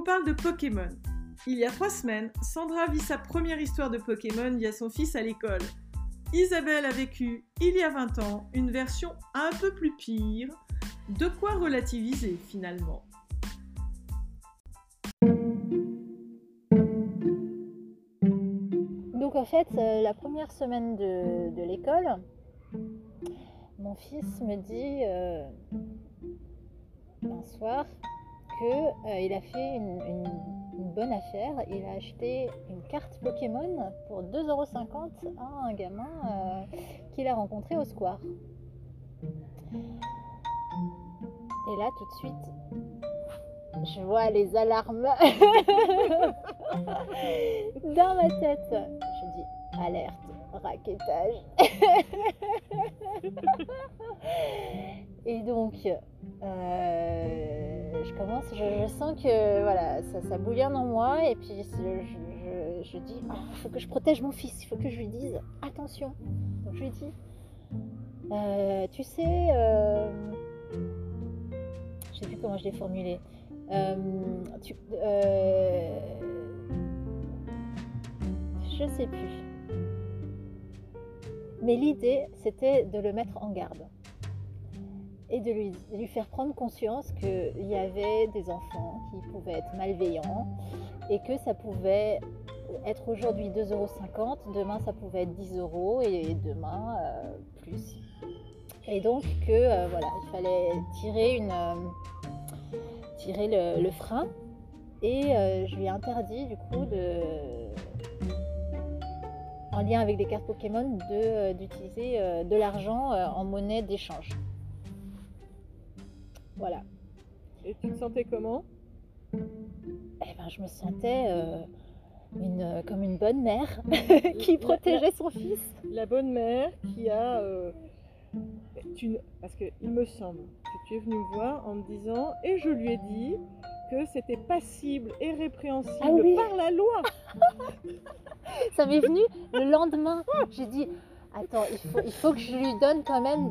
vous parle de Pokémon. Il y a trois semaines, Sandra vit sa première histoire de Pokémon via son fils à l'école. Isabelle a vécu, il y a 20 ans, une version un peu plus pire. De quoi relativiser finalement? Donc en fait, euh, la première semaine de, l'école, mon fils me dit euh, un soir qu'il a fait une, une- une bonne affaire. Il a acheté une carte Pokémon pour 2,50€ à un gamin euh, qu'il a rencontré au square. Et là, tout de suite, je vois les alarmes dans ma tête. Je dis alerte, raquettage. Et donc, euh, je commence, je, je sens que voilà, ça, ça bouillonne en moi. Et puis, je, je- je dis, Ah, il faut que je protège mon fils, il faut que je lui dise attention. Donc, je lui dis, Euh, tu sais, euh, je sais plus comment je l'ai formulé. Tu, je sais plus. Mais l'idée, c'était de le mettre en garde et de lui, faire prendre conscience qu'il y avait des enfants qui pouvaient être malveillants et que ça pouvait être aujourd'hui 2,50€, demain ça pouvait être 10 euros et demain euh, plus. Et donc que euh, voilà, il fallait tirer, une, euh, tirer le, le frein et je lui ai interdit du coup de en lien avec les cartes Pokémon de, euh, d'utiliser euh, de l'argent euh, en monnaie d'échange. Voilà. Et tu te sentais comment? Eh ben, je me sentais euh, une, comme une bonne mère qui protégeait son fils. La bonne mère qui a... euh, tu Parce qu'il me semble que tu es venu me voir en me disant, et je lui ai dit que c'était passible et répréhensible Ah oui. par la loi. Ça m'est venu le lendemain. J'ai dit, attends, il faut, il faut que je lui donne quand même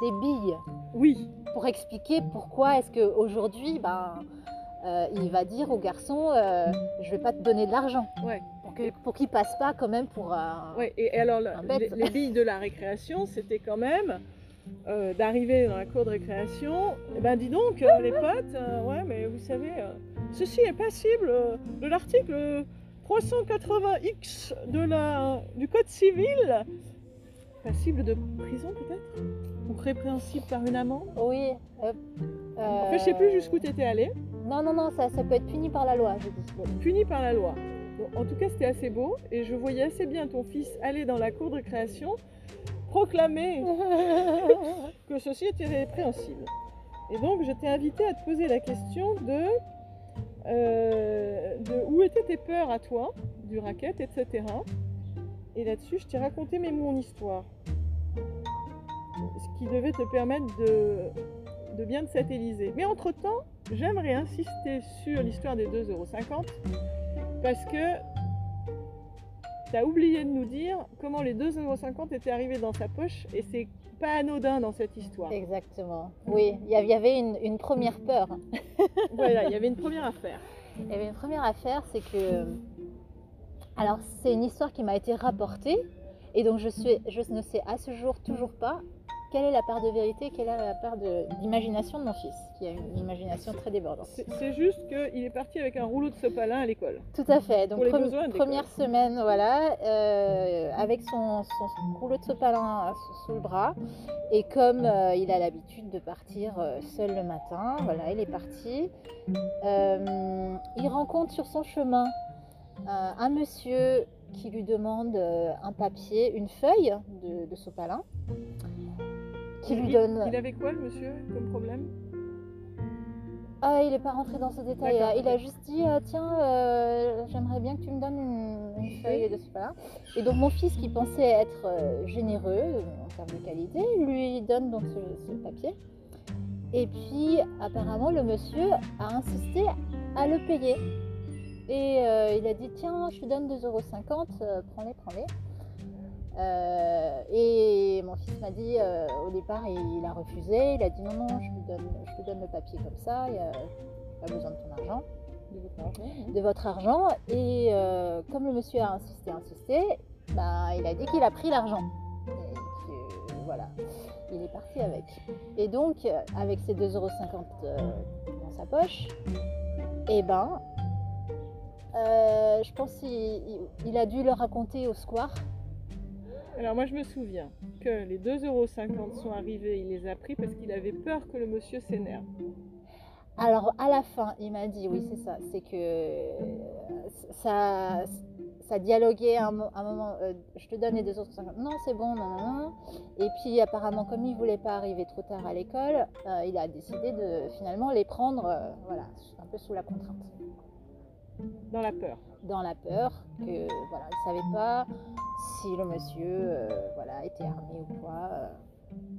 des billes Oui, pour expliquer pourquoi est-ce qu'aujourd'hui, ben, euh, il va dire au garçon, euh, je vais pas te donner de l'argent. ouais. Pour que- pour qu'il passe pas quand même pour un... Ouais, et, alors, le- Un bête. les, les billes de la récréation, c'était quand même euh, d'arriver dans la cour de récréation. Eh ben, dis donc, euh, les potes, euh, ouais, mais vous savez, ceci est passible de l'article 380X de la, du Code civil. Passible de prison, peut-être? Ou répréhensible par une amende? Oui. En fait, je sais plus jusqu'où tu étais allé. Non, non, non, ça, ça peut être puni par la loi, je dis. Bon, puni par la loi. En tout cas, c'était assez beau et je voyais assez bien ton fils aller dans la cour de récréation proclamer que ceci était répréhensible. Et donc, je t'ai invité à te poser la question de, euh, de où étaient tes peurs à toi, du racket, etc. Et là-dessus, je t'ai raconté mon histoire. Ce qui devait te permettre de, de bien te satelliser. Mais entre-temps, j'aimerais insister sur l'histoire des 2,50€ parce que tu as oublié de nous dire comment les 2,50€ étaient arrivés dans sa poche et c'est pas anodin dans cette histoire. Exactement. Oui, il y avait une, une première peur. Voilà, il y avait une première affaire. Il y avait une première affaire, c'est que. Alors, c'est une histoire qui m'a été rapportée, et donc je, suis, je ne sais à ce jour toujours pas quelle est la part de vérité, quelle est la part d'imagination de, mon fils, qui a une imagination très débordante. C'est juste qu'il est parti avec un rouleau de sopalin à l'école. Tout à fait. Donc, première semaine, voilà, euh, avec son, son rouleau de sopalin sous, sous le bras. Et comme euh, il a l'habitude de partir euh, seul le matin, voilà, il est parti. Euh, il rencontre sur son chemin un monsieur qui lui demande un papier, une feuille de, de sopalin, qui lui il, donne. il avait quoi le monsieur comme problème? Ah, il n'est pas rentré dans ce détail. Il a juste dit euh, Tiens, euh, j'aimerais bien que tu me donnes une, une feuille de ce là Et donc, mon fils, qui pensait être euh, généreux euh, en termes de qualité, lui donne donc ce, ce papier. Et puis, apparemment, le monsieur a insisté à le payer. Et euh, il a dit Tiens, je te donne 2,50€, euh, prends-les, prends-les. Euh, et mon fils m'a dit, euh, au départ, il, il a refusé. Il a dit non, non, je te donne, je te donne le papier comme ça, il a pas besoin de ton argent. de votre argent. de votre argent. Et euh, comme le monsieur a insisté, insisté, bah, il a dit qu'il a pris l'argent. Et que, voilà, il est parti avec. Et donc, avec ses 2,50€ euh, dans sa poche, et ben, je pense qu'il il- il a dû le raconter au square. Alors moi je me souviens que les 2,50€ sont arrivés, il les a pris parce qu'il avait peur que le monsieur s'énerve. Alors à la fin, il m'a dit, oui c'est ça, c'est que ça, ça dialoguait un, un moment, euh, je te donne les 250, non c'est bon, non, non, non. Et puis apparemment comme il voulait pas arriver trop tard à l'école, euh, il a décidé de finalement les prendre, euh, voilà, un peu sous la contrainte. Dans la peur. Dans la peur que voilà, il savait pas si le monsieur euh, voilà, était armé ou quoi. euh.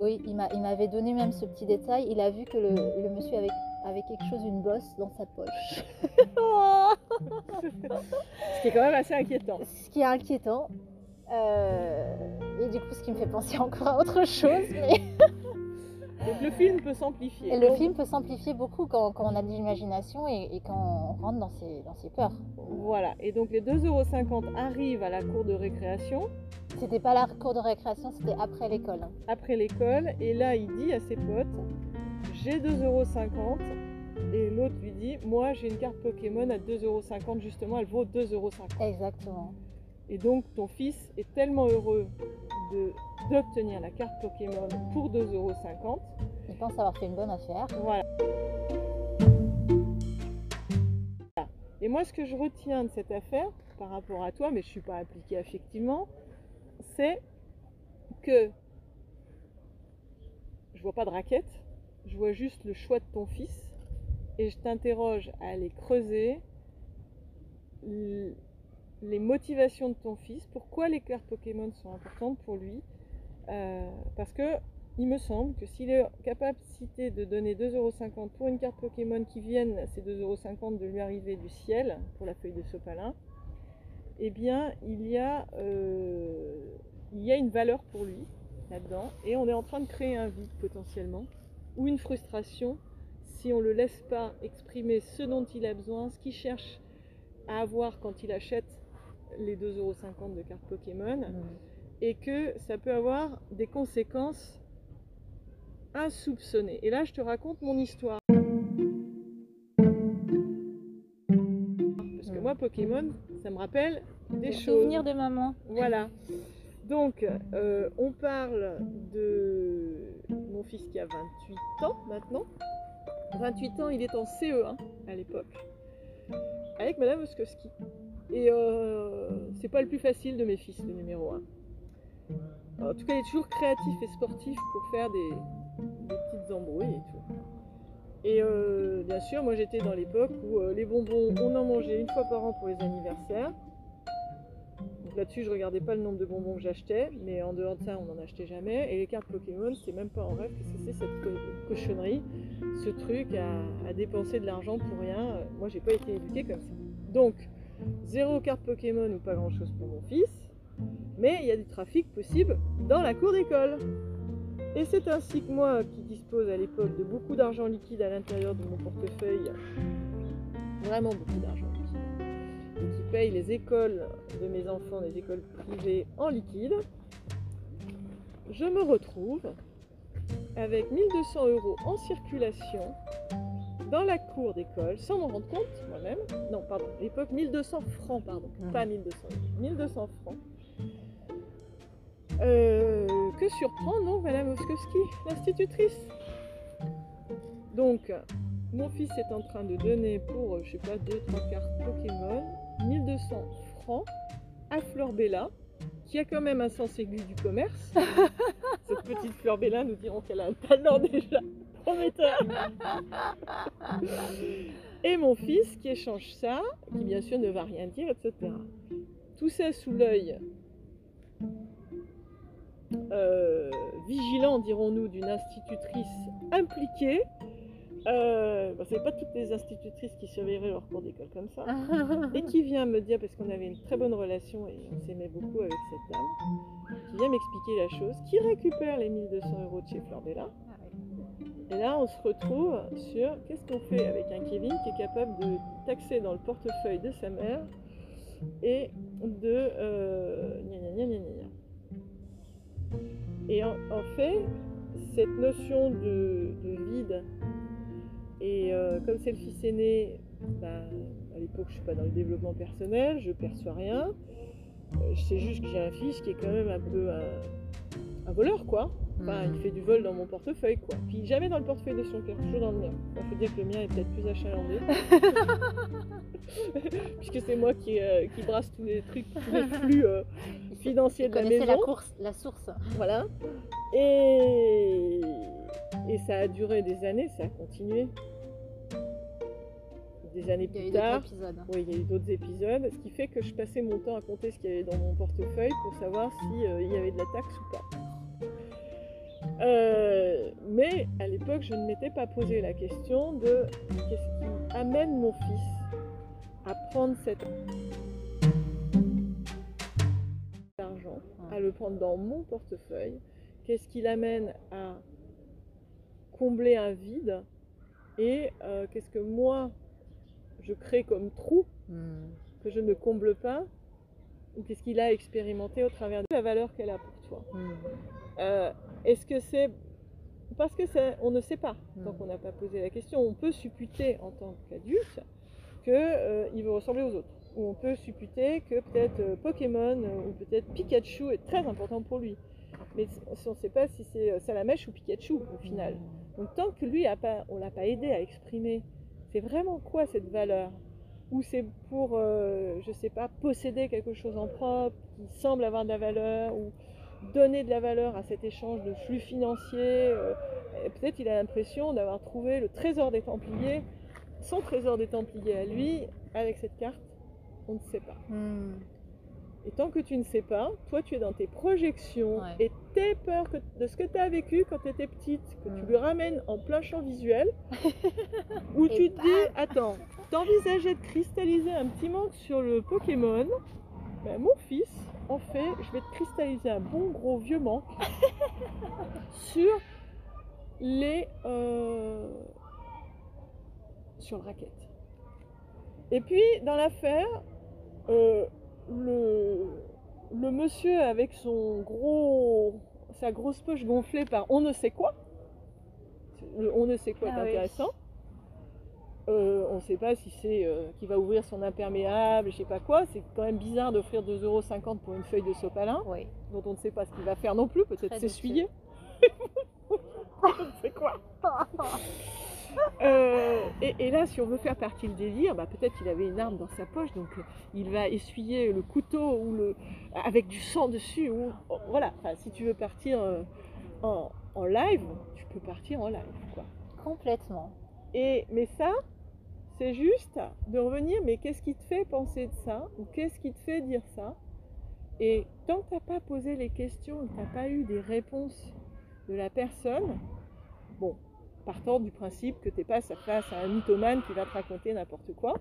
Oui, il m'a- il m'avait donné même ce petit détail. Il a vu que le, le monsieur avait, avait quelque chose, une bosse dans sa poche. Ce qui est quand même assez inquiétant. ce qui est inquiétant. Euh, et du coup, ce qui me fait penser encore à autre chose. Mais Donc le film peut s'amplifier. et le film peut s'amplifier beaucoup quand, quand on a de l'imagination et, et quand on rentre dans ses, dans ses peurs. Voilà, et donc les 2,50€ arrivent à la cour de récréation C'était pas la cour de récréation, c'était après l'école. après l'école, et là il dit à ses potes J'ai 2,50€ et l'autre lui dit Moi j'ai une carte Pokémon à 2,50€ justement, elle vaut 2,50€. Exactement. Et donc ton fils est tellement heureux d'obtenir la carte Pokémon pour 2,50€. Il pense avoir fait une bonne affaire. Voilà. Et moi, ce que je retiens de cette affaire, par rapport à toi, mais je ne suis pas impliquée affectivement, c'est que je vois pas de raquette, je vois juste le choix de ton fils, et je t'interroge à aller creuser les motivations de ton fils, pourquoi les cartes Pokémon sont importantes pour lui, euh, parce que il me semble que s'il est capacité de donner 2,50€ pour une carte Pokémon qui vienne, ces 2,50€ de lui arriver du ciel pour la feuille de sopalin, eh bien il y a, euh, il y a une valeur pour lui là-dedans et on est en train de créer un vide potentiellement ou une frustration si on ne le laisse pas exprimer ce dont il a besoin, ce qu'il cherche à avoir quand il achète les 2,50€ de cartes Pokémon et que ça peut avoir des conséquences insoupçonnées. Et là, je te raconte mon histoire. Parce que moi, Pokémon, ça me rappelle des Des choses. souvenirs de maman. Voilà. Donc, euh, on parle de mon fils qui a 28 ans maintenant. 28 ans, il est en CE1 à l'époque, avec Madame Oskowski. Et euh, c'est pas le plus facile de mes fils, le numéro 1. En tout cas, il est toujours créatif et sportif pour faire des, petites embrouilles et tout. Et euh, bien sûr, moi j'étais dans l'époque où euh, les bonbons, on en mangeait une fois par an pour les anniversaires. Donc là-dessus, je regardais pas le nombre de bonbons que j'achetais, mais en dehors de ça, on n'en achetait jamais. Et les cartes Pokémon, c'est même pas en rêve que c'est cette co- cochonnerie, ce truc à, à dépenser de l'argent pour rien. Moi, j'ai pas été éduquée comme ça. Donc, zéro carte Pokémon ou pas grand-chose pour mon fils, mais il y a du trafic possible dans la cour d'école. Et c'est ainsi que moi, qui dispose à l'époque de beaucoup d'argent liquide à l'intérieur de mon portefeuille, vraiment beaucoup d'argent liquide, et qui paye les écoles de mes enfants, les écoles privées en liquide, je me retrouve avec 1200 euros en circulation dans la cour d'école, sans m'en rendre compte moi-même. Non, pardon, à l'époque 1200 francs, pardon, Mhm. pas 1200 euros, 1200 francs. Euh, que surprend donc Madame Oskowski, l'institutrice. Donc, mon fils est en train de donner pour, euh, je sais pas, 2-3 cartes Pokémon, 1200 francs à Fleur Bella, qui a quand même un sens aigu du commerce. Cette petite Fleur Bella, nous dirons qu'elle a un talent déjà prometteur. Et mon fils qui échange ça, qui bien sûr ne va rien dire, etc. Tout ça sous l'œil euh, vigilant, dirons-nous, d'une institutrice impliquée. Euh, bah, c'est pas toutes les institutrices qui surveilleraient leur cours d'école comme ça. Et qui vient me dire, parce qu'on avait une très bonne relation et on s'aimait beaucoup avec cette dame, qui vient m'expliquer la chose, qui récupère les 1200 euros de chez Fleur Bella Et là, on se retrouve sur qu'est-ce qu'on fait avec un Kevin qui est capable de taxer dans le portefeuille de sa mère et de. Euh, gna gna gna. Et en, fait, cette notion de, de vide, et euh, comme c'est le fils aîné, bah, à l'époque je suis pas dans le développement personnel, je perçois rien. Euh, je sais juste que j'ai un fils qui est quand même un peu un voleur, quoi. Enfin, il fait du vol dans mon portefeuille, quoi. Puis jamais dans le portefeuille de son père, toujours dans le mien. Il faut dire que le mien est peut-être plus achalandé. Puisque c'est moi qui, euh, qui brasse tous les trucs, tous les flux euh, financiers de la maison. la course, la source. Voilà. Et... et ça a duré des années, ça a continué. Des années plus tard, oui, il y a eu d'autres épisodes, ce qui fait que je passais mon temps à compter ce qu'il y avait dans mon portefeuille pour savoir s'il y avait de la taxe ou pas. Euh, mais à l'époque, je ne m'étais pas posé la question de qu'est-ce qui amène mon fils à prendre cet argent, à le prendre dans mon portefeuille, qu'est-ce qui l'amène à combler un vide et euh, qu'est-ce que moi je crée comme trou Hmm. que je ne comble pas ou qu'est-ce qu'il a expérimenté au travers de la valeur qu'elle a pour toi. Hmm. Euh, Est-ce que c'est parce que c'est, on ne sait pas tant Mm. qu'on n'a pas posé la question. On peut supputer en tant qu'adulte qu'il veut ressembler aux autres. Ou on peut supputer que peut-être euh, Pokémon euh, ou peut-être Pikachu est très important pour lui. Mais on ne sait pas si c'est euh, Salamèche ou Pikachu au final. Donc tant que lui, a pas, on ne l'a pas aidé à exprimer, c'est vraiment quoi cette valeur? Ou c'est pour, euh, je sais pas, posséder quelque chose en propre qui semble avoir de la valeur ou donner de la valeur à cet échange de flux financiers. euh, Peut-être il a l'impression d'avoir trouvé le trésor des Templiers, son trésor des Templiers à lui, avec cette carte, on ne sait pas. Hmm. Et tant que tu ne sais pas, toi tu es dans tes projections Ouais. et tes peurs que- de ce que tu as vécu quand tu étais petite, que tu Mm. lui ramènes en plein champ visuel, où Et tu te dis, attends, t'envisageais de cristalliser un petit manque sur le Pokémon, ben, mon fils, en fait, je vais te cristalliser un bon gros vieux manque sur les... euh, sur le racket. Et puis, dans l'affaire, euh, le, le monsieur avec son gros, sa grosse poche gonflée par on ne sait quoi, le on ne sait quoi Ah est oui. intéressant. Euh, on ne sait pas si c'est euh, qu'il va ouvrir son imperméable, je sais pas quoi. C'est quand même bizarre d'offrir 2,50€ pour une feuille de sopalin, Oui. dont on ne sait pas ce qu'il va faire non plus, peut-être s'essuyer. c'est quoi Euh, et, et là, si on veut faire partie le délire, bah, peut-être qu'il avait une arme dans sa poche, donc euh, il va essuyer le couteau ou le, avec du sang dessus. Ou, oh, voilà, Enfin, si tu veux partir en, en live, tu peux partir en live. Quoi. Complètement. Et, mais ça, c'est juste de revenir, mais qu'est-ce qui te fait penser de ça Ou qu'est-ce qui te fait dire ça? Et tant que tu n'as pas posé les questions, que tu n'as pas eu des réponses de la personne, bon, partant du principe que tu n'es pas face à un mythomane qui va te raconter n'importe quoi,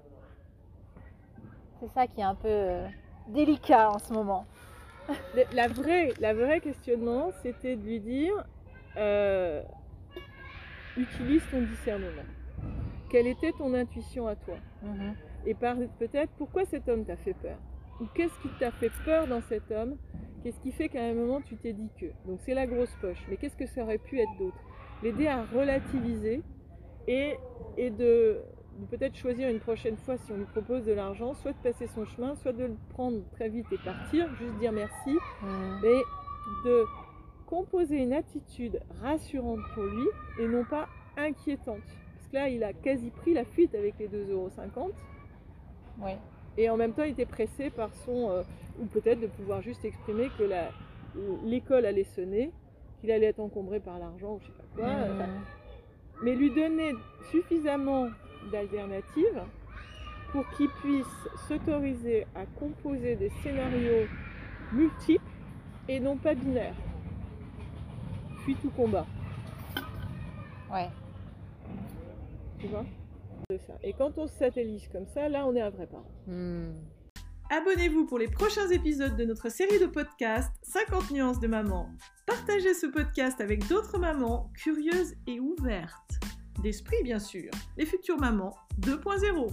C'est ça qui est un peu euh, délicat en ce moment. la vraie, la vraie questionnement, c'était de lui dire euh, utilise ton discernement. Quelle était ton intuition à toi Mhm. et par peut-être pourquoi cet homme t'a fait peur ou qu'est-ce qui t'a fait peur dans cet homme qu'est-ce qui fait qu'à un moment tu t'es dit que donc c'est la grosse poche mais qu'est-ce que ça aurait pu être d'autre l'aider à relativiser et, et de, de peut-être choisir une prochaine fois si on lui propose de l'argent soit de passer son chemin soit de le prendre très vite et partir juste dire merci Hmm. mais de composer une attitude rassurante pour lui et non pas inquiétante. Là, il a quasi pris la fuite avec les 2,50€ Oui. et en même temps, il était pressé par son. euh, ou peut-être de pouvoir juste exprimer que la- l'école allait sonner, qu'il allait être encombré par l'argent ou je sais pas quoi. Enfin, mais lui donner suffisamment d'alternatives pour qu'il puisse s'autoriser à composer des scénarios multiples et non pas binaires. Fuite ou combat, Ouais. Tu vois. Et quand on se satellise comme ça, là on est un vrai parent. Hmm. Abonnez-vous pour les prochains épisodes de notre série de podcasts 50 nuances de maman. Partagez ce podcast avec d'autres mamans curieuses et ouvertes. D'esprit bien sûr, les futures mamans 2.0.